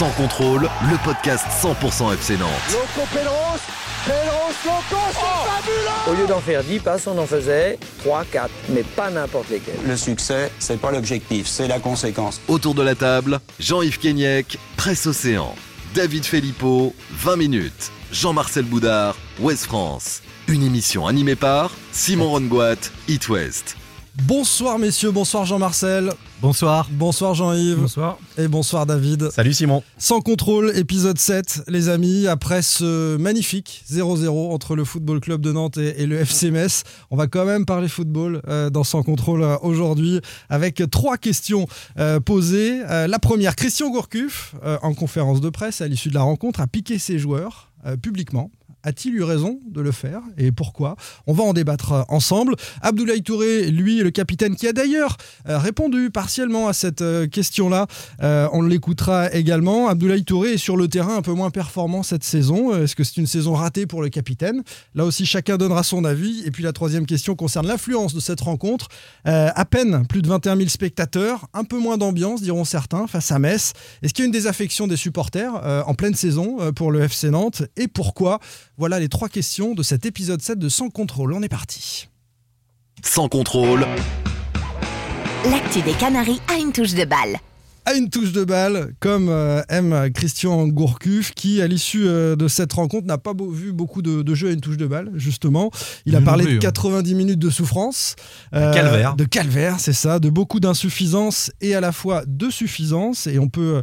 Sans contrôle, le podcast 100% FC Nantes. Loco Pedros, Pedros Loco, c'est fabuleux Au lieu d'en faire 10 passes, on en faisait 3, 4, mais pas n'importe lesquels. Le succès, c'est pas l'objectif, c'est la conséquence. Autour de la table, Jean-Yves Kenyek, Presse Océan. David Filippo, 20 minutes. Jean-Marcel Boudard, Ouest France. Une émission animée par Simon Rongoat, It West. Bonsoir messieurs, bonsoir Jean-Marcel. Bonsoir. Bonsoir Jean-Yves. Bonsoir. Et bonsoir David. Salut Simon. Sans contrôle, épisode 7, les amis, après ce magnifique 0-0 entre le Football Club de Nantes et, le FC Metz. On va quand même parler football euh, dans Sans contrôle euh, aujourd'hui avec trois questions euh, posées. la première, Christian Gourcuff, en conférence de presse à l'issue de la rencontre, a piqué ses joueurs publiquement a-t-il eu raison de le faire et pourquoi? On va en débattre euh, ensemble. Abdoulaye Touré, lui, le capitaine qui a d'ailleurs euh, répondu partiellement à cette euh, question-là, on l'écoutera également. Abdoulaye Touré est sur le terrain un peu moins performant cette saison. Est-ce que c'est une saison ratée pour le capitaine? Là aussi, chacun donnera son avis. Et puis la troisième question concerne l'influence de cette rencontre. à peine plus de 21 000 spectateurs, un peu moins d'ambiance, diront certains, face à Metz. Est-ce qu'il y a une désaffection des supporters en pleine saison pour le FC Nantes? Et pourquoi? Voilà les trois questions de cet épisode 7 de Sans contrôle. On est parti. Sans contrôle. L'actu des Canaries a une touche de balle à une touche de balle, comme euh, aime Christian Gourcuff, qui, à l'issue euh, de cette rencontre, n'a pas vu beaucoup de, jeux à une touche de balle, justement. Il a parlé de 90 minutes de souffrance. Euh, calvaire. De calvaire, c'est ça, de beaucoup d'insuffisance et à la fois de suffisance, et on peut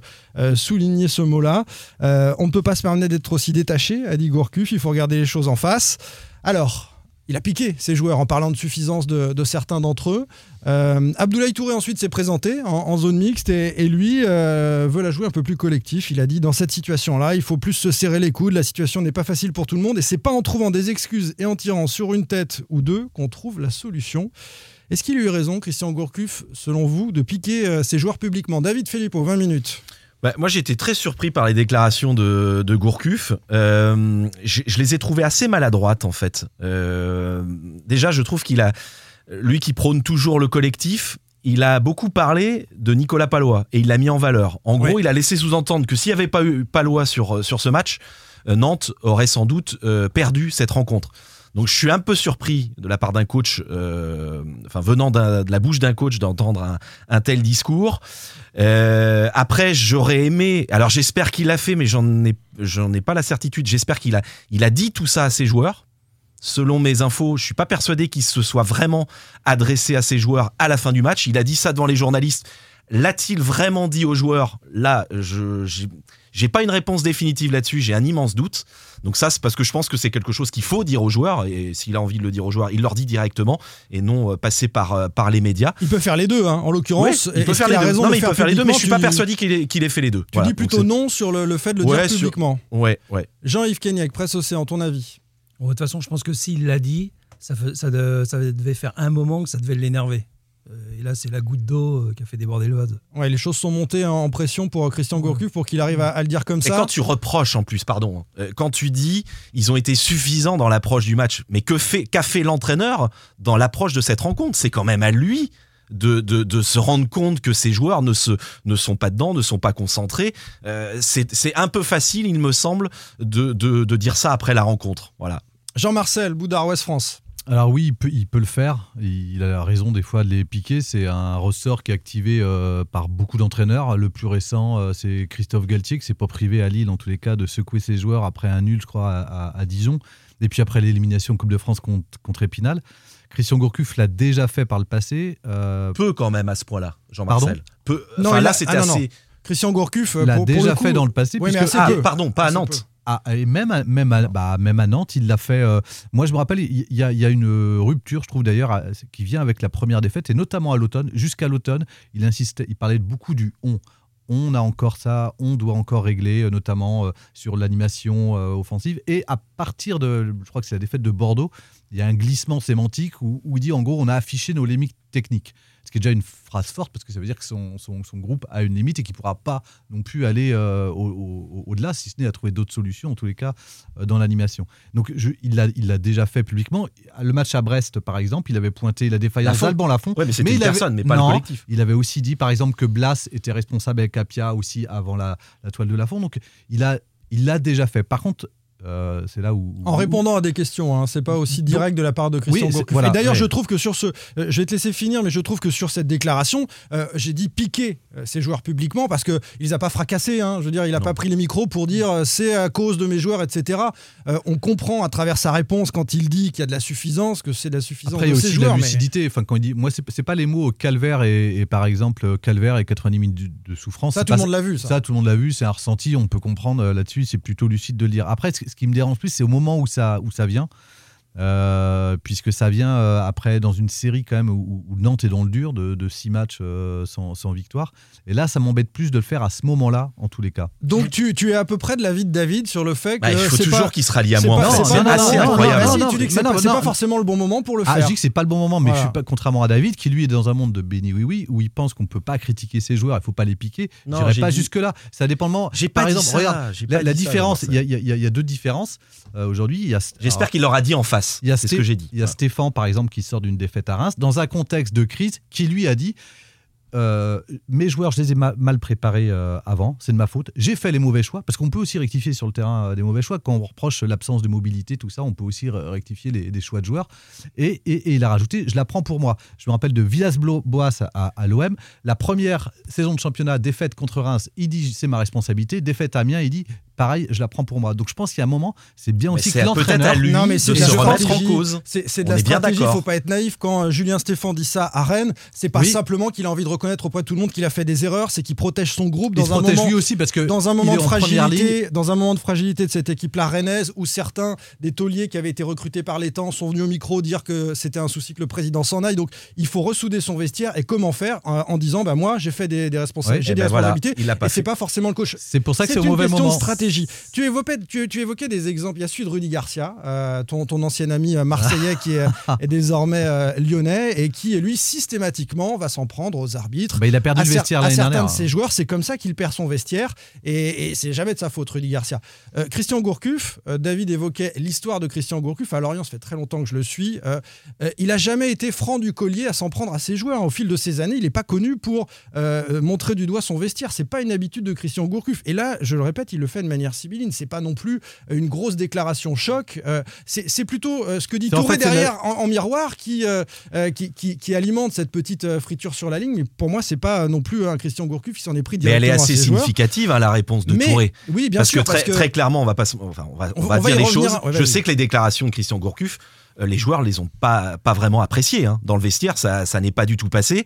souligner ce mot-là. on ne peut pas se permettre d'être aussi détaché, a dit Gourcuff, il faut regarder les choses en face. Alors, il a piqué ses joueurs en parlant de suffisance de, certains d'entre eux. Euh, Abdoulaye Touré ensuite s'est présenté en, zone mixte et, lui euh, veut la jouer un peu plus collectif. Il a dit dans cette situation-là, il faut plus se serrer les coudes. La situation n'est pas facile pour tout le monde et c'est pas en trouvant des excuses et en tirant sur une tête ou deux qu'on trouve la solution. Est-ce qu'il a eu raison, Christian Gourcuff, selon vous, de piquer euh, ses joueurs publiquement? David Filippo, 20 minutes. Bah, moi, j'ai été très surpris par les déclarations de, de Gourcuff. Euh, je, les ai trouvées assez maladroites, en fait. Euh, déjà, je trouve qu'il a, lui qui prône toujours le collectif, il a beaucoup parlé de Nicolas Palois et il l'a mis en valeur. En gros, il a laissé sous-entendre que s'il n'y avait pas eu Palois sur, sur ce match, euh, Nantes aurait sans doute perdu cette rencontre. Donc je suis un peu surpris de la part d'un coach, euh, enfin venant de la bouche d'un coach d'entendre un, tel discours. Euh, après, j'aurais aimé. Alors j'espère qu'il l'a fait, mais j'en ai, ai pas la certitude. J'espère qu'il a, il a dit tout ça à ses joueurs. Selon mes infos, je suis pas persuadé qu'il se soit vraiment adressé à ses joueurs à la fin du match. Il a dit ça devant les journalistes. L'a-t-il vraiment dit aux joueurs Là, je j'ai pas une réponse définitive là-dessus. J'ai un immense doute. Donc ça, c'est parce que je pense que c'est quelque chose qu'il faut dire aux joueurs. Et s'il a envie de le dire aux joueurs, il leur dit directement et non euh, passer par, euh, par les médias. Il peut faire les deux, hein, en l'occurrence. il peut faire les deux. Non, mais il peut faire les deux, mais je suis pas persuadé qu'il ait, qu'il ait, fait les deux. Tu dis plutôt non sur le, fait de le dire publiquement. Ouais, ouais. Jean-Yves Kenyek, Presse Océan, ton avis De toute façon, je pense que s'il l'a dit, ça, ça, ça devait faire un moment que ça devait l'énerver. Euh, et là, c'est la goutte d'eau euh, qui a fait déborder le vase. Ouais, les choses sont montées en pression pour Christian Gourcuff pour qu'il arrive à, le dire comme ça. Et quand tu reproches en plus, pardon, euh, quand tu dis ils ont été suffisants dans l'approche du match, mais que fait qu'a fait l'entraîneur dans l'approche de cette rencontre? C'est quand même à lui de, de, se rendre compte que ces joueurs ne, se, ne sont pas dedans, ne sont pas concentrés. c'est un peu facile, il me semble, de, de, dire ça après la rencontre. Voilà. Jean-Marcel, Boudard, Ouest France. Alors oui, il peut, le faire. Il a raison des fois de les piquer. C'est un ressort qui est activé euh, par beaucoup d'entraîneurs. Le plus récent, euh, c'est Christophe Galtier, qui s'est pas privé à Lille, en tous les cas, de secouer ses joueurs après un nul, je crois, à, Dijon. Et puis après l'élimination Coupe de France contre, Épinal. Christian Gourcuff l'a déjà fait par le passé. Euh, peu quand même à ce point-là, Jean-Marcel. Peu. Non, là, c'était ah, assez... Christian Gourcuff l'a déjà fait dans le passé. ah, pardon, pas à Nantes. Ah, et même, même, à, bah, même à Nantes, il l'a fait. Euh, moi, je me rappelle, il y, a, y, a une rupture, je trouve d'ailleurs, qui vient avec la première défaite, et notamment à l'automne. Jusqu'à l'automne, il insistait, il parlait beaucoup du on. On a encore ça, on doit encore régler, euh, notamment euh, sur l'animation offensive. Et à partir de, je crois que c'est la défaite de Bordeaux, il y a un glissement sémantique où, où, il dit en gros, on a affiché nos limites techniques. Ce qui est déjà une phrase forte parce que ça veut dire que son, son, son groupe a une limite et qu'il ne pourra pas non plus aller euh, au- au- au-delà, si ce n'est à trouver d'autres solutions, en tous les cas, euh, dans l'animation. Donc je- il l'a il déjà fait publiquement. Le match à Brest, par exemple, il avait pointé la défaillance d'Alban Lafont. Ouais, mais c'était une avait- personne, mais pas Non, le collectif. Il avait aussi dit, par exemple, que Blas était responsable avec Apia aussi avant la, la toile de Lafont. Donc il a il l'a déjà fait. Par contre, euh, c'est là où. En répondant à des questions, hein, c'est pas aussi direct de la part de Christian Oui, voilà, Et d'ailleurs, ouais. je trouve que sur ce, euh, je vais te laisser finir, mais je trouve que sur cette déclaration, euh, j'ai dit piquer ces joueurs publiquement parce que il les a pas fracassés. hein. Je veux dire, il a pas pris les micros pour dire c'est à cause de mes joueurs, etc. On comprend à travers sa réponse quand il dit qu'il y a de la suffisance, que c'est de la suffisance Après, il y de ses aussi de la joueurs. mais- lucidité. Enfin, quand il dit, moi, c'est pas les mots calvaire et, et par exemple calvaire et 90 minutes de, souffrance. Ça, tout le monde l'a vu, ça. tout le monde l'a vu. C'est un ressenti. On peut comprendre là-dessus. C'est plutôt lucide de le dire. Après, ce, qui me dérange plus, c'est au moment où ça, où ça vient. Euh, puisque ça vient euh, après dans une série quand même où, où Nantes est dans le dur de, de six matchs euh, sans, sans victoire. Et là, ça m'embête plus de le faire à ce moment-là, en tous les cas. Donc tu, tu es à peu près de l'avis de David sur le fait que Bah, il faut toujours qu'il se rallie à moi. c'est incroyable. non, non, si, non, tu dis que c'est pas, forcément le bon moment pour le Ah, faire. je dis que c'est pas le bon moment, mais Voilà. je suis pas contrairement à David qui lui est dans un monde de béni oui oui où il pense qu'on peut pas critiquer ses joueurs, il faut pas les piquer. Non, J'irai pas dit- jusque là. Ça dépend. moment. J'ai Par pas dit exemple, ça, regarde la, différence. Il y, a- a- a deux différences aujourd'hui. a- J'espère qu'il l'aura dit en face. C'est ce que j'ai dit. Il y a Stéphane, par exemple, qui sort d'une défaite à Reims dans un contexte de crise, qui lui a dit euh, mes joueurs, je les ai ma- mal préparés euh, avant, c'est de ma faute. J'ai fait les mauvais choix, parce qu'on peut aussi rectifier sur le terrain euh, des mauvais choix. Quand on reproche l'absence de mobilité, tout ça, on peut aussi re- rectifier les, des choix de joueurs. Et, et- et il a rajouté je la prends pour moi. Je me rappelle de Villas-Boas à, à l'OM. La première saison de championnat, défaite contre Reims, il dit c'est ma responsabilité. Défaite à Amiens, il dit pareil, je la prends pour moi. Donc je pense qu'il y a un moment, c'est bien Mais aussi que l'entraîneur. à lui Non, mais de c'est de se la remettre en cause. C'est de On la stratégie. Il faut pas être naïf. Quand euh, Julien Stéphan dit ça à Rennes, c'est pas Oui. simplement qu'il a envie de reconnaître auprès de tout le monde qu'il a fait des erreurs, c'est qu'il protège son groupe Il dans un protège moment. lui aussi parce que Dans un moment de fragilité, dans un moment de fragilité de cette équipe-là rennaise, où certains des tauliers qui avaient été recrutés par les temps sont venus au micro dire que c'était un souci que le président s'en aille. Donc, il faut ressouder son vestiaire. Et comment faire en, en disant, bah moi, j'ai fait des, des responsabilités, Ouais, j'ai eh des ben voilà, il l'a pas et c'est pas forcément le coach. C'est pour ça que c'est au mauvais moment. Stratégie. Tu évoquais, tu, tu évoquais des exemples. Il y a celui de Rudy Garcia, euh, ton, ton ancien ami euh, marseillais qui est, est désormais euh, lyonnais et qui, lui, systématiquement, va s'en prendre aux arbitres. Bah, il a perdu à, le vestiaire à l'année certains dernière. de ses joueurs, c'est comme ça qu'il perd son vestiaire et, et c'est jamais de sa faute, Rudy Garcia. Euh, Christian Gourcuff, David évoquait l'histoire de Christian Gourcuff. À Lorient, ça fait très longtemps que je le suis. Il a jamais été franc du collier à s'en prendre à ses joueurs. Au fil de ces années, il n'est pas connu pour montrer du doigt son vestiaire. C'est pas une habitude de Christian Gourcuff. Et là, je le répète, il le fait de manière sibylline. C'est pas non plus une grosse déclaration choc. Euh, c'est plutôt euh, ce que dit en Touré fait, derrière en, en miroir qui, euh, qui, qui, qui alimente cette petite friture sur la ligne. Mais pour moi, c'est pas non plus un Christian Gourcuff qui s'en est pris Mais elle est directement assez significative, hein, la réponse de Mais- Touré. Oui, bien parce sûr. que très, parce que très clairement, on va pas, enfin, on va, on On va va dire les revenir. choses. Ouais, je sais que les déclarations de Christian Gourcuff, les joueurs les ont pas, pas vraiment appréciées. hein. Dans le vestiaire, ça, ça n'est pas du tout passé.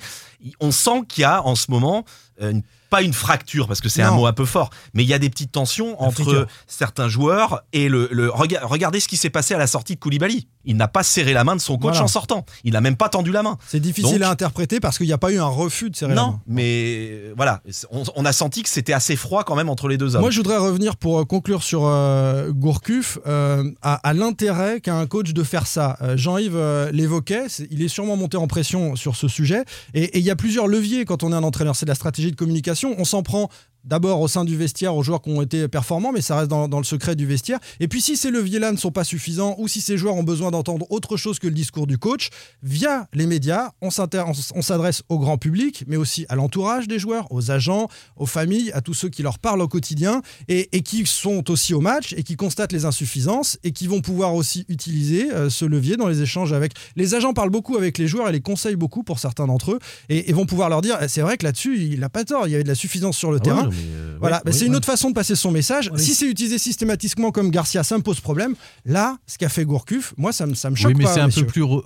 On sent qu'il y a en ce moment une- pas une fracture parce que c'est un Non. mot un peu fort, mais il y a des petites tensions entre certains joueurs et le, le- rega- regardez ce qui s'est passé à la sortie de Koulibaly. Il n'a pas serré la main de son coach Voilà. en sortant. Il n'a même pas tendu la main. c'est difficile Donc- à interpréter parce qu'il n'y a pas eu un refus de serrer la Non, main. mais euh, voilà, on, on a senti que c'était assez froid quand même entre les deux hommes. Moi, je voudrais revenir pour euh, conclure sur euh, Gourcuff euh, à, à l'intérêt qu'a un coach de faire ça. Euh, Jean-Yves l'évoquait, il est sûrement monté en pression sur ce sujet. Et et il y a plusieurs leviers quand on est un entraîneur. C'est la stratégie de communication. On s'en prend d'abord au sein du vestiaire aux joueurs qui ont été performants, mais ça reste dans, dans le secret du vestiaire. Et puis si ces leviers-là ne sont pas suffisants ou si ces joueurs ont besoin d'entendre autre chose que le discours du coach, via les médias, on s'adresse au grand public, mais aussi à l'entourage des joueurs, aux agents, aux familles, à tous ceux qui leur parlent au quotidien et, et qui sont aussi au match et qui constatent les insuffisances et qui vont pouvoir aussi utiliser euh, ce levier dans les échanges avec les agents parlent beaucoup avec les joueurs et les conseillent beaucoup pour certains d'entre eux et, et vont pouvoir leur dire eh, c'est vrai que là-dessus il n'a pas tort il y avait de la suffisance sur le Ah terrain ouais, mais, euh, voilà, ouais, bah, c'est une ouais. autre façon de passer son message. Oui. Si c'est utilisé systématiquement comme Garcia, ça me pose problème. Là, ce qu'a fait Gourcuff, moi, ça me, ça me choque Oui, mais c'est un peu plus re-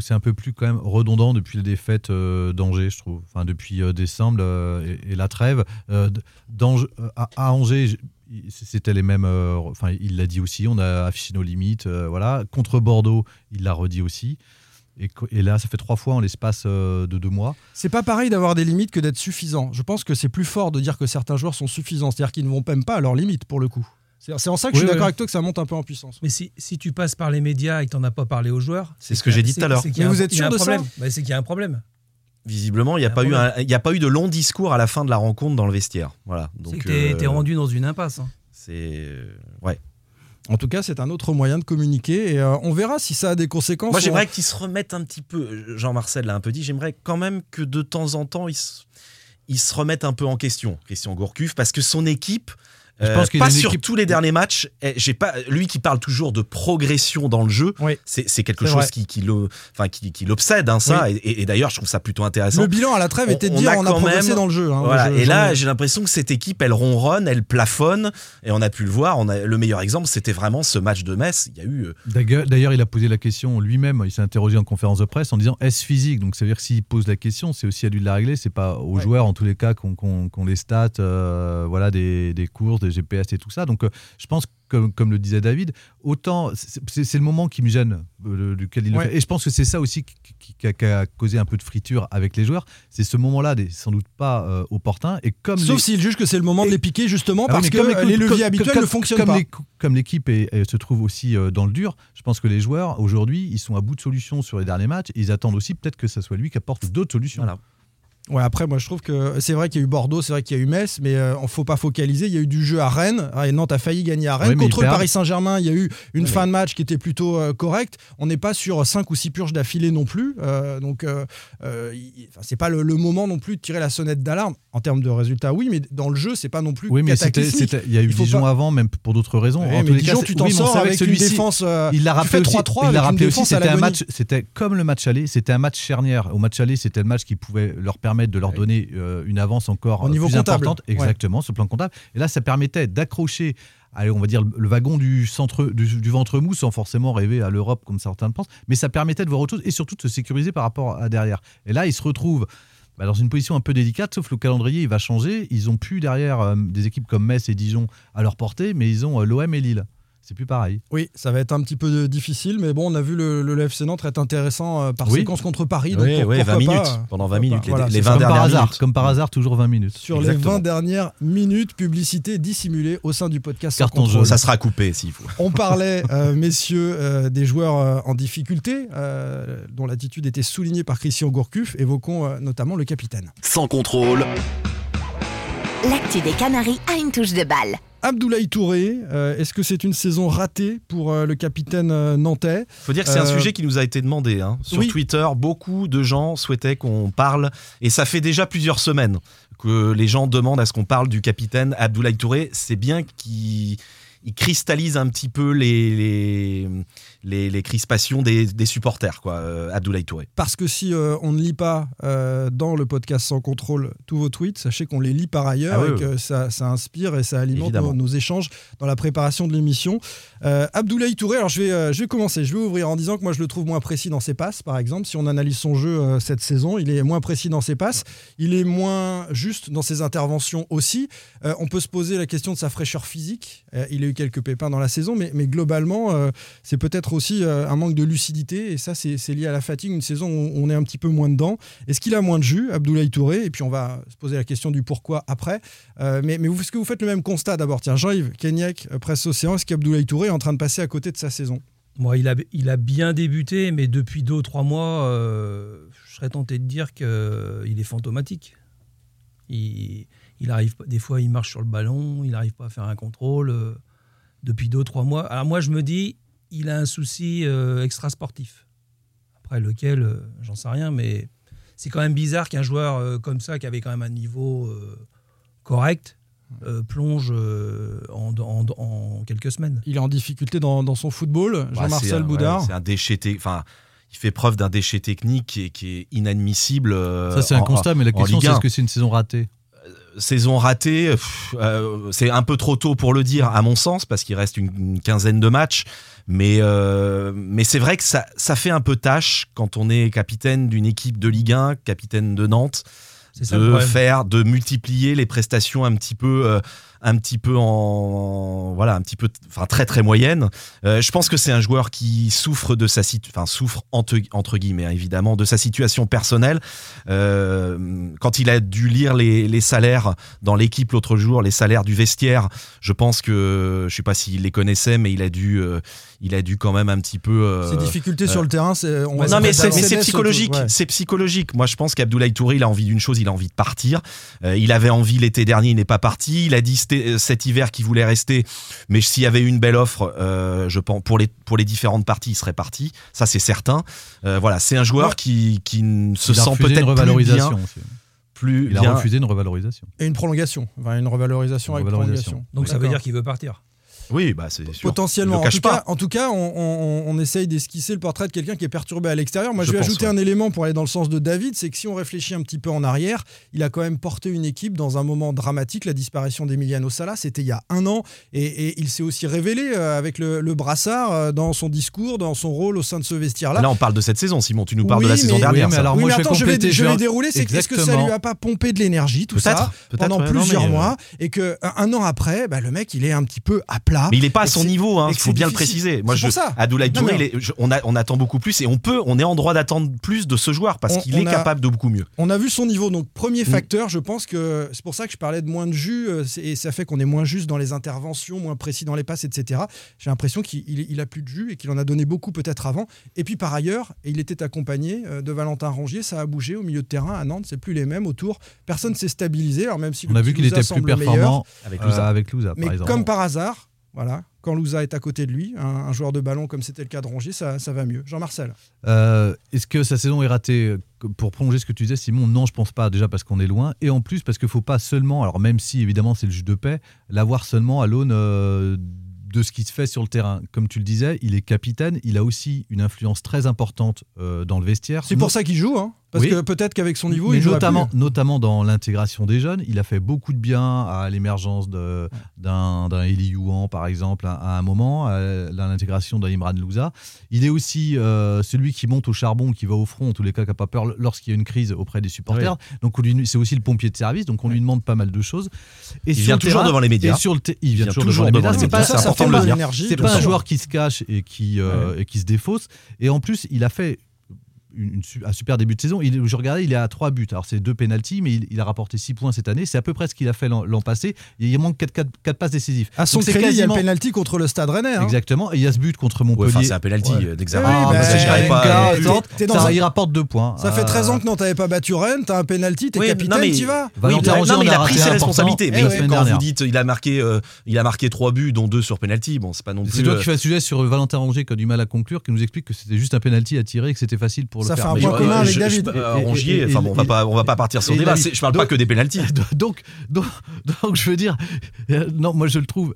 c'est un peu plus quand même redondant depuis la défaite euh, d'Angers, je trouve. Enfin, depuis euh, décembre et, et la trêve à, à Angers. C'était les mêmes. Enfin, il l'a dit aussi. On a affiché nos limites. voilà. Contre Bordeaux, il l'a redit aussi. Et, là, ça fait trois fois en l'espace euh, de deux mois. C'est pas pareil d'avoir des limites que d'être suffisant. Je pense que c'est plus fort de dire que certains joueurs sont suffisants, c'est-à-dire qu'ils ne vont même pas à leurs limites pour le coup. C'est en ça que je Oui, suis d'accord oui. avec toi que ça monte un peu en puissance. Mais si, si tu passes par les médias et que tu n'en as pas parlé aux joueurs, C'est ce que j'ai dit tout à l'heure. c'est qu'il y a Mais un- vous êtes sûr de ça problème. Bah, c'est qu'il y a un problème. Visiblement, il n'y a, pas eu voilà. un- il y a pas eu de long discours à la fin de la rencontre dans le vestiaire. Voilà. C'est Donc, que t'es euh, rendu dans une impasse. hein. C'est. euh, Ouais. En tout cas, c'est un autre moyen de communiquer et euh, on verra si ça a des conséquences. Moi, On- j'aimerais qu'il se remette un petit peu. Jean-Marcel l'a un peu dit. J'aimerais quand même que de temps en temps, il se, il se remette un peu en question, Christian Gourcuff, parce que son équipe. Je euh, pense qu'il pas sur équipe- tous les derniers matchs. eh, J'ai pas lui qui parle toujours de progression dans le jeu. Oui. C'est c'est quelque C'est chose vrai. qui, qui le- enfin, qui, qui l'obsède, hein, ça. Et, et- et d'ailleurs, je trouve ça plutôt intéressant. Le bilan à la trêve On- était de on dire a on a progressé même- dans le jeu. hein. Voilà. Je- et là, ai- j'ai l'impression que cette équipe, elle ronronne, elle plafonne, et on a pu le voir. On a, le meilleur exemple, c'était vraiment ce match de Metz. Il y a eu. euh, D'ailleurs, d'ailleurs, il a posé la question lui-même. Il s'est interrogé en conférence de presse en disant est-ce physique? Donc, ça veut dire que s'il pose la question, c'est aussi à lui de la régler. C'est pas aux Ouais. joueurs, en tous les cas, qu'on qu'on- qu'on les stats, euh, voilà, des, des courses, des GPS et tout ça. Donc, euh, je pense, comme, comme le disait David, autant c'est le moment qui me gêne, euh, il le fait. Et je pense que c'est ça aussi qui, qui- qui a, qui a causé un peu de friture avec les joueurs. C'est ce moment-là, sans doute pas euh, opportun. Et comme Sauf les- s'il juge que c'est le moment de les piquer justement ah parce que les, les- leviers comme- habituels comme- ne fonctionnent comme pas. les- comme l'équipe se trouve aussi euh, dans le dur, je pense que les joueurs aujourd'hui, ils sont à bout de solutions sur les derniers matchs. Ils attendent aussi peut-être que ça soit lui qui apporte d'autres solutions. Voilà. Ouais, après, moi, je trouve que c'est vrai qu'il y a eu Bordeaux, c'est vrai qu'il y a eu Metz, mais il ne faut pas focaliser. Il y a eu du jeu à Rennes. Ah, et Nantes a failli gagner à Rennes. Ouais, Contre le. Paris Saint-Germain, il y a eu une Ouais, fin de match qui était plutôt euh, correcte. On n'est pas sur 5 ou 6 purges d'affilée non plus. Euh, donc, euh, euh, c'est pas le, le moment non plus de tirer la sonnette d'alarme. En termes de résultats, oui, mais dans le jeu, c'est pas non plus Oui, mais il y a eu Dijon pas- avant, même pour d'autres raisons. En mais Dijon, cas, tu t'en oui, sors avec une défense. euh, Il l'a rappelé aussi. 3-3 il l'a rappelé aussi. C'était un l'agonie. match. C'était comme le match aller. C'était un match charnière. Au match aller, c'était le match qui pouvait leur permettre de leur donner euh, une avance encore Au euh, niveau plus comptable. importante. Ouais. Exactement, sur le plan comptable. Et là, ça permettait d'accrocher. Allez, on va dire le wagon du centre du, du ventre mou sans forcément rêver à l'Europe comme certains le pensent, mais ça permettait de voir autre chose et surtout de se sécuriser par rapport à derrière. Et là, ils se retrouvent bah, dans une position un peu délicate, sauf le calendrier, il va changer. Ils ont plus derrière euh, des équipes comme Metz et Dijon à leur portée, mais ils ont euh, l'OM et Lille. C'est plus pareil. Oui, ça va être un petit peu de- difficile, mais bon, on a vu le, le LFC Nantes être intéressant euh, par Oui. séquence contre Paris. donc Oui, pour- oui, pourquoi 20 pas, minutes. euh, Pendant 20 pourquoi minutes, les- Voilà, les c'est 20 ça. Comme par dernières hasard, minutes. comme par hasard, toujours 20 minutes. Sur Exactement. les 20 dernières minutes, publicité dissimulée au sein du podcast. Carton jaune. Ça sera coupé s'il faut. On parlait, euh, messieurs, euh, des joueurs euh, en difficulté, euh, dont l'attitude était soulignée par Christian Gourcuff. Évoquons euh, notamment le capitaine. Sans contrôle, L'actu des Canaries a une touche de balle. Abdoulaye Touré, euh, est-ce que c'est une saison ratée pour euh, le capitaine euh, nantais? Faut dire que c'est un sujet qui nous a été demandé. hein. Sur oui. Twitter, beaucoup de gens souhaitaient qu'on parle, et ça fait déjà plusieurs semaines que les gens demandent à ce qu'on parle du capitaine Abdoulaye Touré. C'est bien qu'il il cristallise un petit peu les, les, les, les crispations des, des supporters, quoi, euh, Abdoulaye Touré. Parce que si euh, on ne lit pas euh, dans le podcast sans contrôle tous vos tweets, sachez qu'on les lit par ailleurs Ah oui, et oui. que ça, ça inspire et ça alimente nos, nos échanges dans la préparation de l'émission. Abdoulaye Touré, alors je vais, je vais commencer, je vais ouvrir en disant que moi je le trouve moins précis dans ses passes, par exemple. Si on analyse son jeu cette saison, il est moins précis dans ses passes, il est moins juste dans ses interventions aussi. On peut se poser la question de sa fraîcheur physique. Il a eu quelques pépins dans la saison, mais, mais globalement, c'est peut-être aussi euh, un manque de lucidité, et ça, c'est lié à la fatigue, une saison où on est un petit peu moins dedans. Est-ce qu'il a moins de jus, Abdoulaye Touré? Et puis on va se poser la question du pourquoi après. Euh, mais mais est-ce que vous faites le même constat d'abord? Tiens, Jean-Yves Kenyek, euh, Presse Océan, est-ce qu'Abdoulaye Touré est en train de passer à côté de sa saison? Moi, il a, il a bien débuté, mais depuis deux ou trois mois, je serais tenté de dire qu'il est fantomatique. Il, il arrive, des fois, il marche sur le ballon, il n'arrive pas à faire un contrôle. depuis deux trois mois. Alors moi, je me dis, il a un souci euh, extra-sportif. Après lequel, euh, j'en sais rien, mais c'est quand même bizarre qu'un joueur euh, comme ça, qui avait quand même un niveau euh, correct, euh, plonge euh, en, en- en quelques semaines. Il est en difficulté dans, dans son football. Bah, Jean-Marcel un- Boudard. ouais, c'est un déchet. Enfin, il fait preuve d'un déchet technique qui est, qui est inadmissible. euh, Ça, c'est un en- constat, mais la question, c'est 1. est-ce que c'est une saison ratée? Saison ratée, euh, c'est un peu trop tôt pour le dire, à mon sens, parce qu'il reste une, une quinzaine de matchs. Mais, euh, mais c'est vrai que ça, ça fait un peu tâche quand on est capitaine d'une équipe de Ligue 1, capitaine de Nantes, ça de faire, de multiplier les prestations un petit peu, euh, un petit peu en voilà un petit peu enfin très très moyenne. Euh, je pense que c'est un joueur qui souffre de sa situation, enfin souffre entre, entre guillemets hein, évidemment de sa situation personnelle. Euh, quand il a dû lire les, les salaires dans l'équipe l'autre jour, les salaires du vestiaire, je pense que je sais pas s'il les connaissait, mais il a dû euh, il a dû quand même un petit peu. Ses difficultés sur le terrain, c'est. non, mais c'est psychologique. ouais. C'est psychologique. Moi, je pense qu'Abdoulaye Touré, il a envie d'une chose, il a envie de partir. Il avait envie l'été dernier, il n'est pas parti. Il a dit cet, euh, cet hiver qu'il voulait rester, mais s'il y avait eu une belle offre, euh, je pense pour les pour les différentes parties, il serait parti. Ça, c'est certain. Euh, voilà, c'est un joueur Ouais. qui qui ne se Il a sent refusé une peut-être plus revalorisation bien, aussi. plus Il a refusé une revalorisation. Et une prolongation. Enfin, une revalorisation Une avec revalorisation. prolongation. Donc ça veut dire qu'il veut partir. Oui, bah c'est sûr. Potentiellement. En tout, pas. cas, en tout cas, on, on- on essaye d'esquisser le portrait de quelqu'un qui est perturbé à l'extérieur. Moi, je, Je vais pense, ajouter ouais. un élément pour aller dans le sens de David, c'est que si on réfléchit un petit peu en arrière, il a quand même porté une équipe dans un moment dramatique, la disparition d'Emiliano Sala, c'était il y a un an, et, et il s'est aussi révélé euh, avec le, le brassard euh, dans son discours, dans son rôle au sein de ce vestiaire-là. Là, on parle de cette saison, Simon. Tu nous parles Oui, de la mais- saison oui, dernière. mais ça. alors, oui, moi, mais je vais attends, je vais, compléter, je je vais dérouler. C'est est-ce que ça lui a pas pompé de l'énergie, tout ça, pendant ouais. Non, plusieurs mais, euh, mois, et que un, un an après, bah, le mec, il est un petit peu à plat. Mais il n'est pas à son niveau, hein, il faut bien le préciser. Moi, C'est je, ça. Abdoulaye Non, Touré, mais il est- je- on, a- on attend beaucoup plus et on peut, on est en droit d'attendre plus de ce joueur parce qu'il est a- capable de beaucoup mieux. On a vu son niveau. Donc, premier Mm. facteur, je pense que c'est pour ça que je parlais de moins de jus. euh, Et ça fait qu'on est moins juste dans les interventions, moins précis dans les passes, etc. J'ai l'impression qu'il il- a plus de jus et qu'il en a donné beaucoup peut-être avant. Et puis par ailleurs, il était accompagné euh, de Valentin Rongier. Ça a bougé au milieu de terrain à Nantes. C'est plus les mêmes autour. Personne s'est stabilisé. Alors même si On a vu qu'il était plus meilleur, performant Avec euh, Louza. avec Louza, mais par exemple. comme par hasard, voilà, quand Louza est à côté de lui, un, un joueur de ballon comme c'était le cas de Rongier, ça, ça va mieux. Jean-Marcel. Euh, Est-ce que sa saison est ratée euh, Pour prolonger ce que tu disais, Simon, non, je pense pas. Déjà parce qu'on est loin. Et en plus, parce qu'il faut pas seulement, alors même si évidemment c'est le juge de paix, l'avoir seulement à l'aune euh, de ce qui se fait sur le terrain. Comme tu le disais, il est capitaine. Il a aussi une influence très importante euh, dans le vestiaire. C'est pour ça qu'il joue, hein, parce Oui. que peut-être qu'avec son niveau, Mais il notamment, plus. notamment dans l'intégration des jeunes, il a fait beaucoup de bien à l'émergence d'un Eli Youan, par exemple, à, à un moment, à l'intégration d'un Imran Louza. Il est aussi euh, celui qui monte au charbon, qui va au front, en tous les cas, qui n'a pas peur lorsqu'il y a une crise auprès des supporters. Donc c'est aussi le pompier de service, donc on lui demande pas mal de choses. Et Il sur vient toujours terrain- devant les médias. et sur le te- il vient vient toujours, toujours devant les médias. C'est pas, ça, ça important fait de le mal dire. l'énergie. c'est pas un joueur qui se cache et qui, euh, et qui se défausse. Et en plus, il a fait une- un super début de saison. Il, je regardais, il est à 3 buts. Alors, c'est deux pénalties, mais il, il a rapporté 6 points cette année. C'est à peu près ce qu'il a fait l'an passé. Et il manque 4, passes décisives. À son Donc, crédit, il y a le penalty contre le Stade Rennais. hein. Exactement. Et il y a ce but contre Montpellier. enfin, c'est un penalty Ouais. euh, d'examen. Oui, Ah, bah, bah, ça, eh, eh, euh, un- il rapporte 2 points. Ça fait Euh, 13 ans que non, t'avais pas battu Rennes, t'as un penalty, t'es Oui, capitaine, non, mais- t'y vas. Oui, Valentin mais- Rongier non, mais il a pris ses responsabilités. Mais la semaine quand vous dites il a marqué, euh, il a marqué 3 buts, dont 2 sur penalty, bon, c'est pas non plus. C'est toi euh, qui fais le sujet sur Valentin Rongier qui a du mal à conclure, qui nous explique que c'était juste un penalty à tirer et que c'était facile pour Ça le fait un point commun avec je- David. Rongier, enfin bon, on va pas, on va pas partir sur le débat. Je parle pas donc- que des penalties. donc, donc, donc, je veux dire, euh, non, moi je le trouve.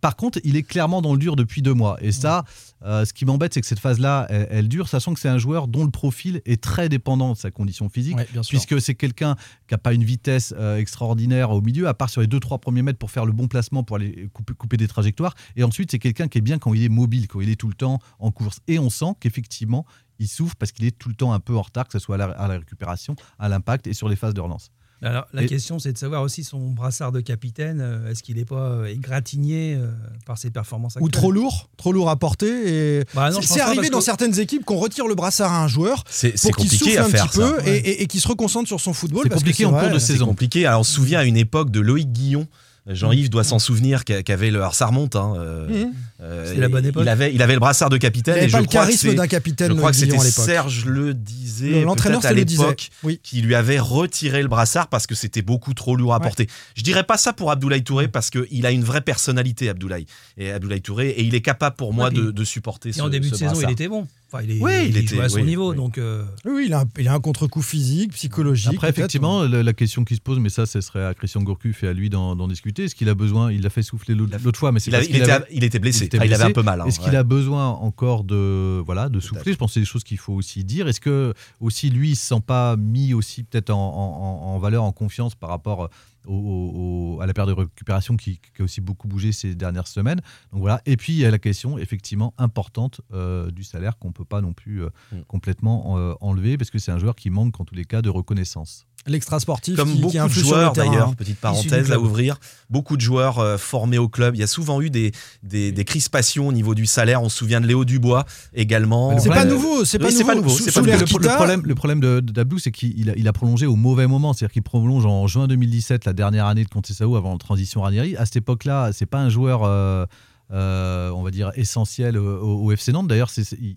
par contre, il est clairement dans le dur depuis deux mois. Et ça, euh, ce qui m'embête, c'est que cette phase-là, elle, elle dure, sachant que c'est un joueur dont le profil est très dépendant de sa condition physique. Ouais. Puisque c'est quelqu'un qui n'a pas une vitesse euh, extraordinaire au milieu, à part sur les 2-3 premiers mètres pour faire le bon placement, pour aller couper, couper des trajectoires. Et ensuite, c'est quelqu'un qui est bien quand il est mobile, quand il est tout le temps en course. Et on sent qu'effectivement, il souffre parce qu'il est tout le temps un peu en retard, que ce soit à la, à la récupération, à l'impact et sur les phases de relance. Alors, la Et- question, c'est de savoir aussi son brassard de capitaine. euh, Est-ce qu'il n'est pas euh, égratigné euh, par ses performances Ou actuelles trop lourd, trop lourd à porter. Et... Bah C'est- arrivé dans que- certaines équipes qu'on retire le brassard à un joueur pour qu'il compliqué souffle à un faire petit peu et, et- et qu'il se reconcentre sur son football. C'est que compliqué en vrai, cours de C'est saison. compliqué. Alors on se souvient à une époque de Loïc Guillon. Jean-Yves doit s'en souvenir qu'a- qu'avait le. Alors ça remonte. Hein, euh, la bonne époque. Il avait, il avait le brassard de Il capitaine n'avait et je pas le crois charisme d'un capitaine Je crois que c'était. Serge le disait L'entraîneur à l'époque Oui. qui lui avait retiré le brassard parce que c'était beaucoup trop lourd à Ouais. porter. Je dirais pas ça pour Abdoulaye Touré parce qu'il a une vraie personnalité Abdoulaye et Abdoulaye Touré et il est capable pour moi Ouais, de, de supporter Et ce en début ce de saison, il était bon. Enfin, il, est, Oui, il il, était- à son oui, niveau. oui. Donc, euh, Oui, il a un, il a un contre-coup physique, psychologique. Après, effectivement, la, la question qui se pose, mais ça, ce serait à Christian Gourcuff et à lui d'en discuter. Est-ce qu'il a besoin Il l'a fait souffler l'autre fois, mais c'est Il, il qu'il était, avait- il était blessé. il était Ah, il avait un peu mal. hein, Est-ce qu'il a besoin encore de voilà de souffler? Je pense que c'est des choses qu'il faut aussi dire. Est-ce que aussi lui, il se sent pas mis aussi peut-être en, en- en valeur, en confiance par rapport au- à la période de récupération qui, qui a aussi beaucoup bougé ces dernières semaines. Donc voilà. Et puis il y a la question effectivement importante euh, du salaire qu'on peut pas non plus euh, Mm. complètement euh, enlever parce que c'est un joueur qui manque en tous les cas de reconnaissance. L'extra sportif Comme qui, beaucoup qui de joueurs d'ailleurs, hein. petite parenthèse à ouvrir, beaucoup de joueurs euh, formés au club. Il y a souvent eu des, des, des crispations au niveau du salaire. On se souvient de Léo Dubois également. C'est pas nouveau, c'est pas, nouveau, Sous- pas le, problème, le problème de, de Dablou, c'est qu'il a, il a prolongé au mauvais moment. C'est-à-dire qu'il prolonge en juin 2017, la dernière année de Conceição avant la transition Ranieri. À cette époque-là, c'est pas un joueur, euh, euh, on va dire, essentiel au, au FC Nantes. D'ailleurs,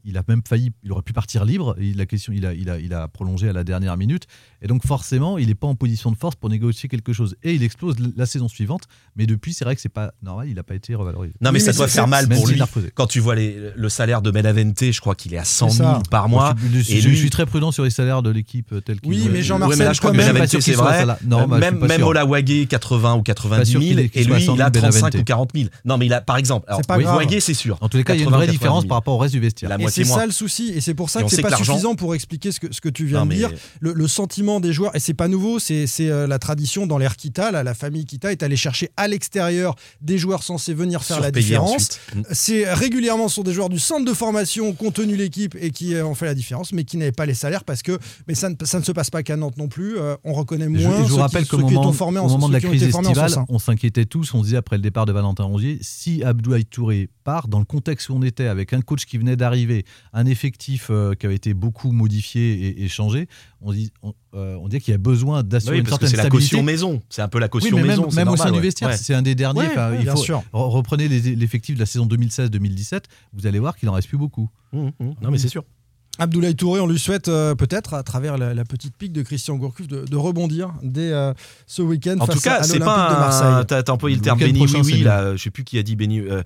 il, a même failli, il aurait pu partir libre. Il, la question, il a, il, a, il a prolongé à la dernière minute. Et donc, forcément, il n'est pas en position de force pour négocier quelque chose. Et il explose la saison suivante. Mais depuis, c'est vrai que c'est pas normal. Il n'a pas été revalorisé. Non, mais Oui, ça mais doit faire mal pour lui. Quand tu vois les- le salaire de Benavente, je crois qu'il est à 100 C'est 000 ça. par mois. Moi, je, et je- lui- je suis très prudent sur les salaires de l'équipe euh, telle qu'il Oui, mais Jean-Marcel, Ouais, je crois que c'est vrai. Non, bah, même même sûr. Olawagué, 80 ou 90 sûr 000. qu'il est- qu'il Et lui, 100 il a 000 35 Benavente. ou 40 000. Non, mais il a, par exemple, alors, C'est pas grave. Olawagué, c'est sûr. En tous les cas, il y a une 80, vraie 90 différence 000. par rapport au reste du vestiaire. La Et moitié c'est ça le souci, et c'est pour ça Et que c'est pas suffisant pour expliquer ce que, ce que tu viens Non, de mais- dire. Le, le sentiment des joueurs, et c'est pas nouveau, c'est c'est, euh, la tradition dans l'ère Kita, là, la famille Kita est allée chercher à l'extérieur des joueurs censés venir faire la différence. Mm. C'est régulièrement ce sont des joueurs du centre de formation qui ont tenu l'équipe et qui euh, ont fait la différence, mais qui n'avaient pas les salaires parce que mais ça ne, ça ne se passe pas qu'à Nantes non plus. Euh, on reconnaît Je, moins je vous ceux rappelle qui, qu'au moment, au moment de la crise estivale, on s'inquiétait tous. On se disait après le départ de Valentin Rongier, si Abdoulaye Touré part, dans le contexte où on était, avec un coach qui venait d'arriver, un effectif euh, qui avait été beaucoup modifié et, et changé, on dit, on, euh, on dit qu'il y a besoin d'assurer Oui, une parce que certaine c'est la caution maison. C'est un peu la Oui, caution mais maison. même au sein du vestiaire, Ouais. c'est un des derniers. Ouais, Enfin, ouais, il bien faut- sûr. re- Reprenez l'effectif de la saison 2016-2017, vous allez voir qu'il en reste plus beaucoup. Mmh, mmh. Non, mais c'est sûr. Abdoulaye Touré, on lui souhaite euh, peut-être, à travers la, la petite pique de Christian Gourcuff, de, de rebondir dès euh, ce week-end En face tout cas, à c'est pas. T'as employé le Le terme béni oui oui là. Je sais plus qui a dit béni. euh,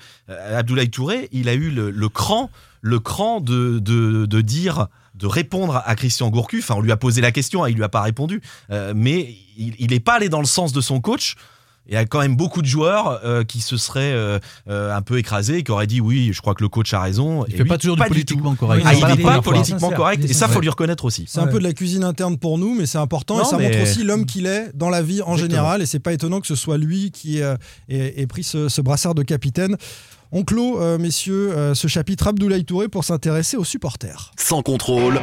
Abdoulaye Touré, il a eu le, le cran, le cran de, de, de dire, de répondre à Christian Gourcuff. Enfin, on lui a posé la question, hein, il lui a pas répondu. Euh, mais il, il est pas allé dans le sens de son coach. Il y a quand même beaucoup de joueurs euh, qui se seraient euh, euh, un peu écrasés, et qui auraient dit oui, je crois que le coach a raison. Il Et fait lui, pas toujours du politiquement correct. Oui, Ah, il n'est pas politiquement correct, et ça, faut lui reconnaître aussi. C'est un Ouais. peu de la cuisine interne pour nous, mais c'est important et ça mais- montre aussi l'homme qu'il est dans la vie en Exactement. général. Et c'est pas étonnant que ce soit lui qui euh, ait, ait pris ce, ce brassard de capitaine. On clôt, euh, messieurs, euh, ce chapitre Abdoulaye Touré pour s'intéresser aux supporters. Sans contrôle,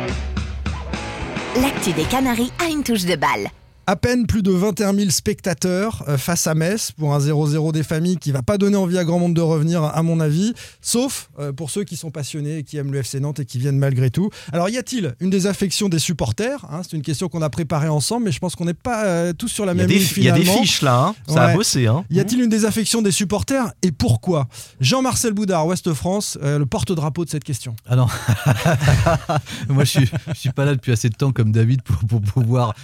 L'actu des Canaries a une touche de balle. À peine plus de 21 000 spectateurs euh, face à Metz pour un 0-0 des familles qui va pas donner envie à grand monde de revenir, à mon avis, sauf euh, pour ceux qui sont passionnés et qui aiment le FC Nantes et qui viennent malgré tout. Alors, y a-t-il une désaffection des supporters hein C'est une question qu'on a préparée ensemble, mais je pense qu'on n'est pas euh, tous sur la même ligne il y a des fiches là, hein. ça Ouais. a bossé. Hein. Y a-t-il une désaffection des supporters et pourquoi? Jean-Marcel Boudard, Ouest France, euh, le porte-drapeau de cette question. Ah non. Moi, je suis, je suis pas là depuis assez de temps comme David pour, pour pouvoir,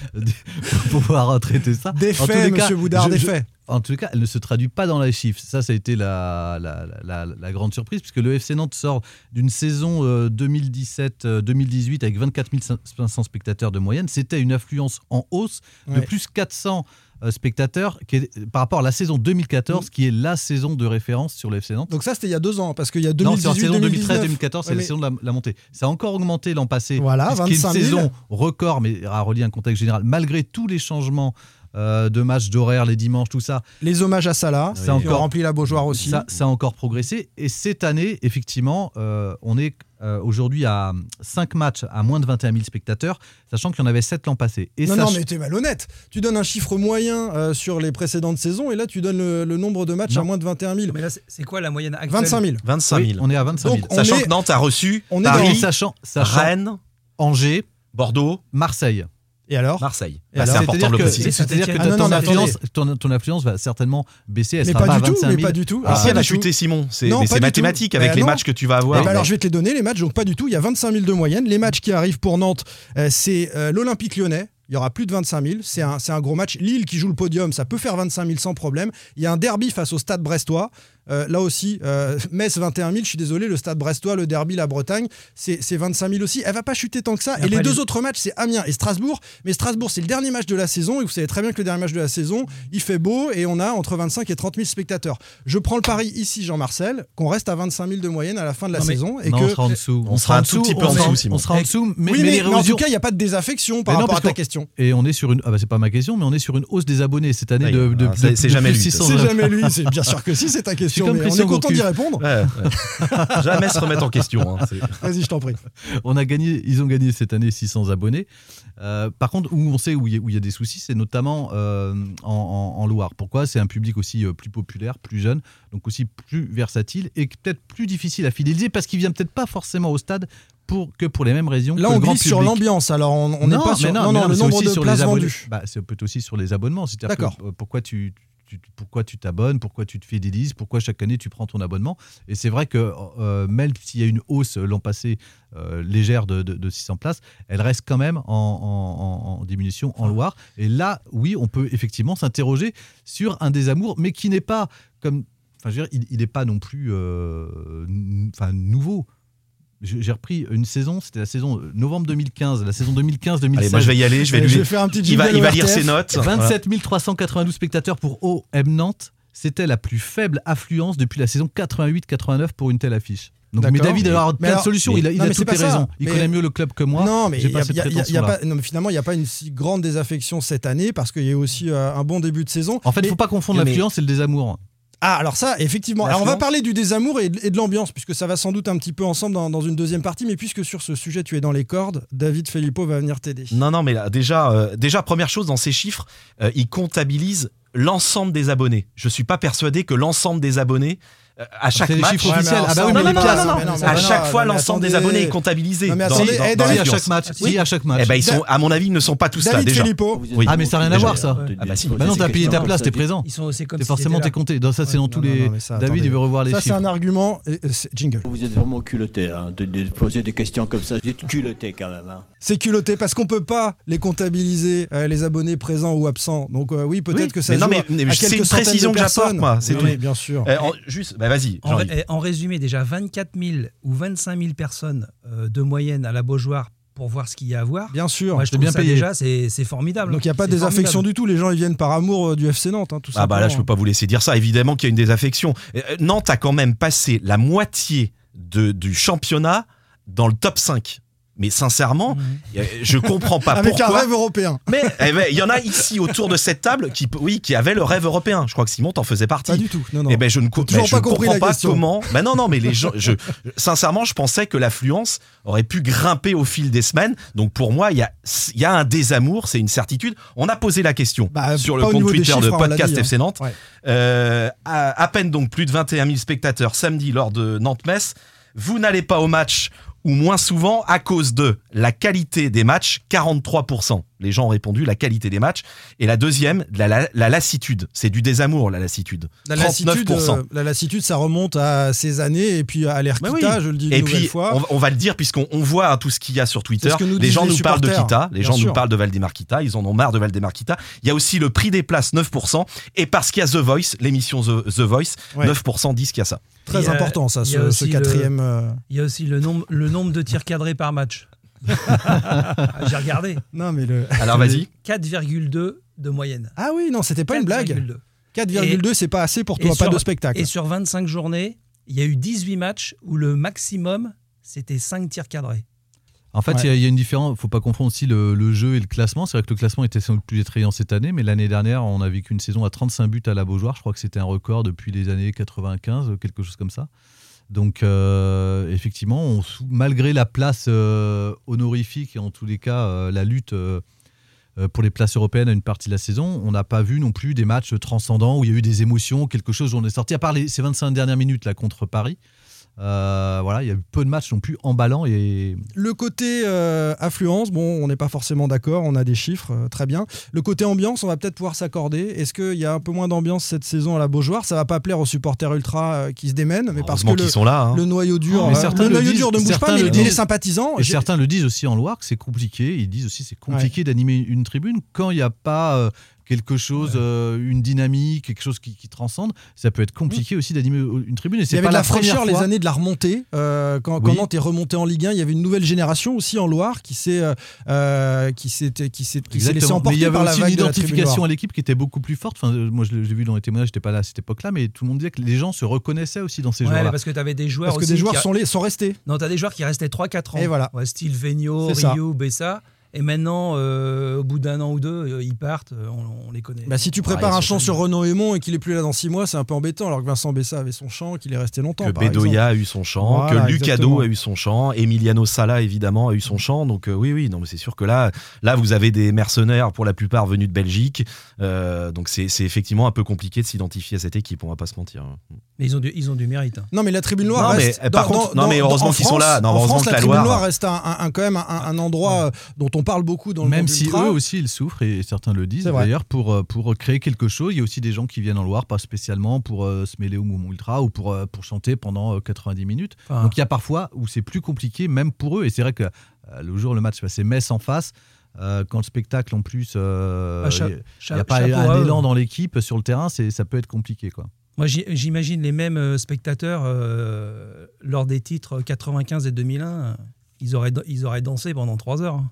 pour pouvoir traiter ça. Des faits, monsieur Boudard, je- des je- faits. En tout cas, elle ne se traduit pas dans les chiffres. Ça, ça a été la, la, la- la grande surprise, puisque le FC Nantes sort d'une saison euh, 2017-2018 avec 24 500 spectateurs de moyenne. C'était une affluence en hausse de Ouais. plus 400 euh, spectateurs qui est- par rapport à la saison 2014, qui est la saison de référence sur le FC Nantes. Donc ça, c'était il y a deux ans, parce qu'il y a Non, c'est en 2018 saison 2019. 2013-2014, c'est Ouais, la saison de la, la montée. Ça a encore augmenté l'an passé. Voilà, puisqu'il y a 25 une 000. saison record, mais à relier un contexte général, malgré tous les changements euh, de matchs d'horaire, les dimanches, tout ça, Les hommages à Salah, Ça qui encore- ont rempli la Beaujoire aussi. ça, ça a encore progressé. Et cette année, effectivement, euh, on est euh, aujourd'hui à 5 matchs à moins de 21 000 spectateurs, sachant qu'il y en avait 7 l'an passé. Et non, sach- non, mais t'es malhonnête. Tu donnes un chiffre moyen euh, sur les précédentes saisons et là, tu donnes le, le nombre de matchs Non. à moins de 21 000. Mais là, c'est- c'est quoi la moyenne actuelle 25 000. 25 oui, 000. on est à 25 000. Donc, on Sachant est- que Nantes a reçu on est Paris, dans- sachant, sachant Rennes, Angers, Bordeaux, Marseille. Et alors? Marseille. Bah, c'est important de le préciser. c'est-à-dire que Ah ta- non, non, ton, mais ton, ton va certainement baisser. Elle Mais sera pas du tout, 25 mais 000. pas du tout. Ah, si, elle a tout. chuté Simon. C'est mais mathématique tout. avec Bah les non. matchs que tu vas Eh avoir. ben alors je vais te les donner les matchs, donc pas du tout. Il y a 25 000 de moyenne. Les matchs qui arrivent pour Nantes, euh, c'est euh, l'Olympique lyonnais. Il y aura plus de 25 000. C'est un, c'est un gros match. Lille qui joue le podium, ça peut faire 25 000 sans problème. Il y a un derby face au stade brestois. Euh, là aussi, euh, Metz 21 000. Je suis désolé, le stade brestois, le derby, la Bretagne, c'est c'est 25 000 aussi. Elle va pas chuter tant que ça. Et Et, les deux les- autres matchs, c'est Amiens et Strasbourg. Mais Strasbourg, c'est le dernier match de la saison. Et vous savez très bien que le dernier match de la saison, il fait beau et on a entre 25 et 30 000 spectateurs. Je prends le pari ici, Jean-Marcel, qu'on reste à 25 000 de moyenne à la fin de la Non, mais- saison. Et Non, que on sera en dessous. on sera un tout petit peu en dessous, Simon. On sera en dessous, mais, oui, mais mais, les mais en tout cas, il n'y a pas de désaffection par Mais non, rapport à ta question. Et on est sur une. Ah bah c'est pas ma question, mais on est sur une hausse des abonnés cette année Oui, de. de- c'est- jamais lui, 600 C'est jamais lui, c'est bien sûr que si, c'est ta question, comme mais on est content d'y répondre. Ouais, ouais. Jamais se remettre en question. hein, Vas-y, je t'en prie. On a gagné, ils ont gagné cette année 600 abonnés. Euh, par contre, où on sait où il y, a- y des soucis, c'est notamment euh, en, en- en Loire. Pourquoi? C'est un public aussi euh, plus populaire, plus jeune, donc aussi plus versatile et peut-être plus difficile à fidéliser parce qu'il vient peut-être pas forcément au stade pour, que pour les mêmes raisons. Là, que on le grand glisse sur l'ambiance, alors on n'est pas sur non, non, mais non, non, le nombre aussi de sur places vendues. Bah, c'est peut-être aussi sur les abonnements. C'est-à-dire pourquoi tu, tu- pourquoi tu t'abonnes, pourquoi tu te fidélises, pourquoi chaque année tu prends ton abonnement. Et c'est vrai que euh, même s'il y a une hausse l'an passé euh, légère de, de- de 600 places, elle reste quand même en, en- en- en diminution en Loire. Et là, oui, on peut effectivement s'interroger sur un désamour, mais qui n'est pas comme. Enfin, je veux dire, il n'est pas non plus euh, enfin, nouveau. J'ai repris une saison, c'était la saison euh, novembre 2015, la saison 2015-2016. Allez, moi je vais y aller, je vais lui. je vais faire un petit il va, il va lire ses notes. 27 392 spectateurs pour OM Nantes. C'était la plus faible affluence depuis la saison 88-89 pour une telle affiche. Donc, mais. David, alors, Mais plein de alors- solutions. mais- il a, il non, a toutes les raisons. Il Mais- connaît mieux le club que moi. non, mais J'ai il y pas a- cette il y a- il y a prétention-là. pas- non, mais finalement, il n'y a pas une si grande désaffection cette année parce qu'il y a eu aussi euh, un bon début de saison. En fait, il Mais- ne faut pas confondre mais- l'affluence et le désamour. Ah, alors ça, effectivement. Alors on va parler du désamour et de, l'ambiance, puisque ça va sans doute un petit peu ensemble dans, dans une deuxième partie. Mais puisque sur ce sujet, tu es dans les cordes, David Filippo va venir t'aider. Non, non, mais là, déjà, euh, déjà, première chose, dans ces chiffres, euh, il comptabilise l'ensemble des abonnés. Je suis pas persuadé que l'ensemble des abonnés, à chaque les match. chiffres officiels. Ah bah oui, non, mais les non, non, non, hein. mais non, mais à chaque fois, l'ensemble des abonnés est comptabilisé. Non, mais dans- attendez, dans- dans David, à chaque match. Oui. À chaque match. Eh ben, ils sont, à mon avis, ils ne sont pas tous là David déjà. Filippo. Ah, mais ça n'a rien à voir, ça. Ah bah si. Bah non, t'as payé ta place, t'es présent. Ils sont aussi comme forcément t'es là. compté. Dans ça, c'est dans tous les. David, il veut revoir les Ça, c'est chiffres. un argument. et c'est- jingle. Vous êtes vraiment culotté hein, de, de poser des questions comme ça. Vous êtes culotté quand même. C'est culotté parce qu'on peut pas les comptabiliser, euh, les abonnés présents ou absents. Donc euh, oui, peut-être Oui, que ça mais non, joue mais- à- mais à c'est quelques une centaines précision de que j'apporte, personnes. moi, c'est Oui, bien sûr. Euh, en- juste, bah vas-y. En, ré- en résumé, déjà 24 000 ou 25 000 personnes euh, de moyenne à la Beaujoire pour voir ce qu'il y a à voir. Bien sûr. Moi, je trouve bien ça payé. déjà, c'est formidable. Donc il n'y a pas de désaffection formidable. du tout. Les gens ils viennent par amour euh, du FC Nantes, hein, tout Ah bah là, je simplement. peux pas vous laisser dire ça. Évidemment qu'il y a une désaffection. Euh, Nantes a quand même passé la moitié de, du championnat dans le top 5. Mais sincèrement, euh, je comprends pas Avec un pourquoi. rêve européen. Mais eh ben, il y en a ici autour de cette table qui, oui, qui avaient le rêve européen. Je crois que Simon t'en faisait partie. Pas du tout. Non, non. Eh ben je ne co- ben, je pas ne compris comprends la pas question. comment. Ben non non mais les gens je sincèrement je pensais que l'affluence aurait pu grimper au fil des semaines. Donc pour moi il y a il y a un désamour, c'est une certitude. On a posé la question Bah, sur le compte Twitter de chiffres, podcast dit, hein. FC Nantes. Ouais. Euh, à, à peine donc plus de 21 000 spectateurs samedi lors de Nantes-Metz. Vous n'allez pas au match ou moins souvent à cause de la qualité des matchs, 43%. Les gens ont répondu la qualité des matchs. Et la deuxième, la, la- la lassitude. C'est du désamour, la lassitude. La lassitude, 39%. euh, la lassitude, ça remonte à ces années et puis à l'Erquita, Mais oui. je le dis une Et nouvelle puis, fois. on, va- on va le dire, puisqu'on on voit hein, tout ce qu'il y a sur Twitter. Que nous les gens les nous parlent de. Kita, les gens sûr. nous parlent de Valdemar Kita, ils en ont marre de Valdemar Kita. Il y a aussi le prix des places, 9%. Et parce qu'il y a The Voice, l'émission The, The Voice, Ouais. 9% disent qu'il y a ça. Très a- important, ça, ce, quatrième. euh, Il y a aussi le nombre, le nombre de tirs cadrés par match. Ah, J'ai regardé. Non, mais le. Alors vas-y. 4,2 de moyenne. Ah oui, non, c'était pas une blague. 4,2. 4,2, c'est pas assez pour toi, et pas sur- de spectacle. Et sur 25 journées, il y a eu 18 matchs où le maximum, c'était 5 tirs cadrés. En fait, il Ouais. y a- il y, a une différence. Il faut pas confondre aussi le, le jeu et le classement. C'est vrai que le classement était sans doute plus attrayant cette année, mais l'année dernière, on a vécu une saison à 35 buts à la Beaujoire. Je crois que c'était un record depuis les années 95, quelque chose comme ça. Donc, euh, effectivement, malgré la place euh, honorifique et en tous les cas euh, la lutte pour les places européennes à une partie de la saison, on n'a pas vu non plus des matchs transcendants où il y a eu des émotions, quelque chose où on est sorti, à part ces 25 dernières minutes là contre Paris. Euh, voilà, il y a eu peu de matchs non plus emballants et Le côté euh, affluence, bon, on n'est pas forcément d'accord, on a des chiffres, euh, très bien. Le côté ambiance, on va peut-être pouvoir s'accorder. Est-ce qu'il y a un peu moins d'ambiance cette saison à la Beaujoire? Ça va pas plaire aux supporters ultra euh, qui se démènent, mais parce que le, sont là. hein. le noyau dur, Mais euh, certains le le noyau disent, dur ne bouge certains pas, mais le les disent. sympathisants. Et certains le disent aussi en Loire que c'est compliqué. Ils disent aussi que c'est compliqué d'animer une tribune quand il n'y a pas euh, quelque chose, euh, une dynamique, quelque chose qui, qui transcende. Ça peut être compliqué aussi d'animer une tribune. Et Il y avait pas de la, fraîcheur les années de la remontée. euh, quand, quand Oui. Nantes est remonté en Ligue 1, il y avait une nouvelle génération aussi en Loire qui s'est euh, euh, qui s'est qui s'est. Mais il y avait par la aussi vague une identification à l'équipe qui était beaucoup plus forte. Enfin, euh, moi, je l'ai j'ai vu dans les témoignages, j'étais pas là à cette époque-là, mais tout le monde disait que les gens se reconnaissaient aussi dans ces Ouais, joueurs-là. parce que tu avais des joueurs Parce que des joueurs qui- sont, les- sont restés. Non, tu as des joueurs qui restaient 3-4 ans. Et voilà. Ouais, style Vigno. Rio, Bessa. Et maintenant, euh, au bout d'un an ou deux, euh, ils partent, euh, on, on les connaît. Bah, si tu prépares un champ sur Renaud Aymon et qu'il est plus là dans six mois, c'est un peu embêtant. Alors que Vincent Bessa avait son champ, qu'il est resté longtemps. Que par Bedoya exemple. a eu son Voilà, que Lucado a eu son champ, Emiliano Sala évidemment a eu son champ. Donc euh, oui, oui, non, mais c'est sûr que là, là, vous avez des mercenaires pour la plupart venus de Belgique. Euh, donc c'est c'est effectivement un peu compliqué de s'identifier à cette équipe. On va pas se mentir. Mais ils ont du, ils ont du mérite. hein. Non, mais la tribune Loire Non, mais, reste. eh, par contre- non, mais heureusement en qu'ils sont là. Non, en heureusement France, que la la tribune Loire- Loire reste un, un- un- quand même un, un endroit dont on parle beaucoup dans le Même monde si ultra. eux aussi ils souffrent et certains le disent d'ailleurs pour, euh, pour créer quelque chose. Il y a aussi des gens qui viennent en Loire, pas spécialement pour euh, se mêler au mouvement ultra ou pour, euh, pour chanter pendant euh, 90 minutes. Donc il y a parfois où c'est plus compliqué même pour eux. Et c'est vrai que le jour le match c'est Metz en face. euh, quand le spectacle en plus, euh, Ah, il n'y a pas un élan dans l'équipe sur le terrain, ça peut être compliqué quoi. Moi, j'imagine les mêmes spectateurs euh, lors des titres 95 et 2001. euh, Ils auraient, ils auraient dansé pendant trois heures.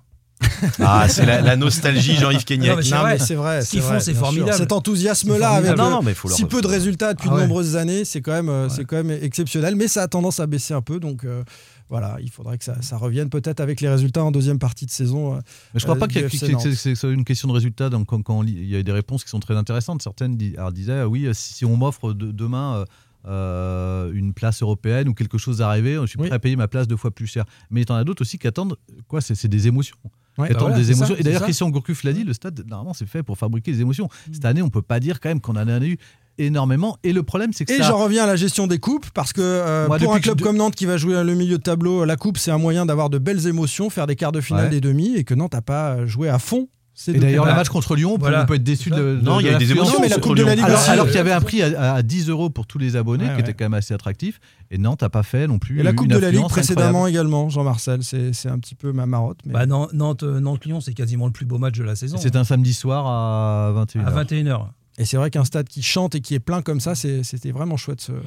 Ah, c'est la, la nostalgie Jean-Yves Non, Kenyek. mais c'est Non, vrai. mais c'est vrai. Ce qu'ils font, c'est formidable. Cet enthousiasme-là, avec. Non, euh, non, mais faut leur- si peu de résultats depuis Ah de ouais. nombreuses années, c'est quand même, euh, c'est quand même exceptionnel. Mais ça a tendance à baisser un peu, donc euh, voilà, il faudrait que ça, ça revienne peut-être avec les résultats en deuxième partie de saison. euh, Mais je crois euh, pas que c'est- une question de résultat. Donc, quand, quand on lit- il y a des réponses qui sont très intéressantes. Certaines dis- alors, disaient ah oui, si, si on m'offre de- demain euh, euh, une place européenne ou quelque chose rêver, je suis prêt Oui. à payer ma place deux fois plus cher. Mais il y en a d'autres aussi qui attendent quoi C'est c'est des émotions. Ouais, bah voilà, des ça, Et d'ailleurs. Christian Gourcuff l'a dit, le stade, normalement, c'est fait pour fabriquer des émotions. Cette année, on peut pas dire quand même qu'on en a eu énormément. Et le problème, c'est que Et ça. j'en reviens à la gestion des coupes, parce que euh, Moi, pour un club comme Nantes qui va jouer le milieu de tableau, la coupe, c'est un moyen d'avoir de belles émotions, faire des quarts de finale, Ouais. des demi, et que Nantes n'a pas joué à fond. Et d'ailleurs, coupes. le match contre Lyon, Voilà. on peut être déçu de, de- Non, il y a eu des émotions mais la Coupe de la. Ligue Alors, alors euh, qu'il y avait un prix à, à 10 euros pour tous les abonnés, Ouais, qui était quand même assez attractif. Et Nantes n'a pas fait non plus. Et la une Coupe de la Ligue précédemment incroyable. également, Jean-Marcel, c'est un petit peu ma marotte. Mais... Bah, Nantes, Nantes-Lyon, c'est quasiment le plus beau match de la saison. C'est un samedi soir à 21h. à 21h. Et c'est vrai qu'un stade qui chante et qui est plein comme ça, c'était vraiment chouette ce, c'est-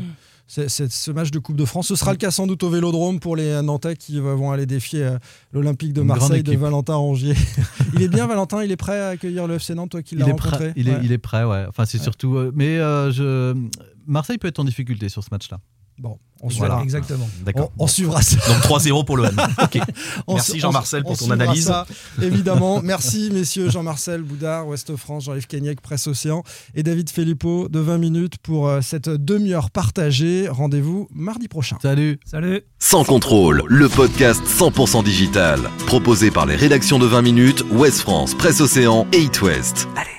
ce match de Coupe de France. Ce sera le cas sans doute au Vélodrome pour les Nantais qui vont aller défier euh, l'Olympique de Marseille de. Valentin Rongier. il est bien Valentin, il est prêt à accueillir le FC Nantes, toi qui l'as Il est, rencontré prêt, il, est, Ouais. il est prêt, ouais. Enfin, c'est surtout. euh, mais euh, je... Marseille peut être en difficulté sur ce match-là. Bon, on Voilà, suivra, exactement. D'accord. on, on suivra ça. Donc 3-0 pour l'OM. Ok. On Merci Jean-Marcel pour on ton analyse. ça, évidemment. Merci messieurs Jean-Marcel Boudard, Ouest France, Jean-Yves Kenyek, Presse Océan et David Filippo de 20 minutes pour euh, cette demi-heure partagée. Rendez-vous mardi prochain. Salut Salut Sans contrôle, le podcast 100% digital. Proposé par les rédactions de 20 minutes, Ouest France, Presse Océan et It West. Allez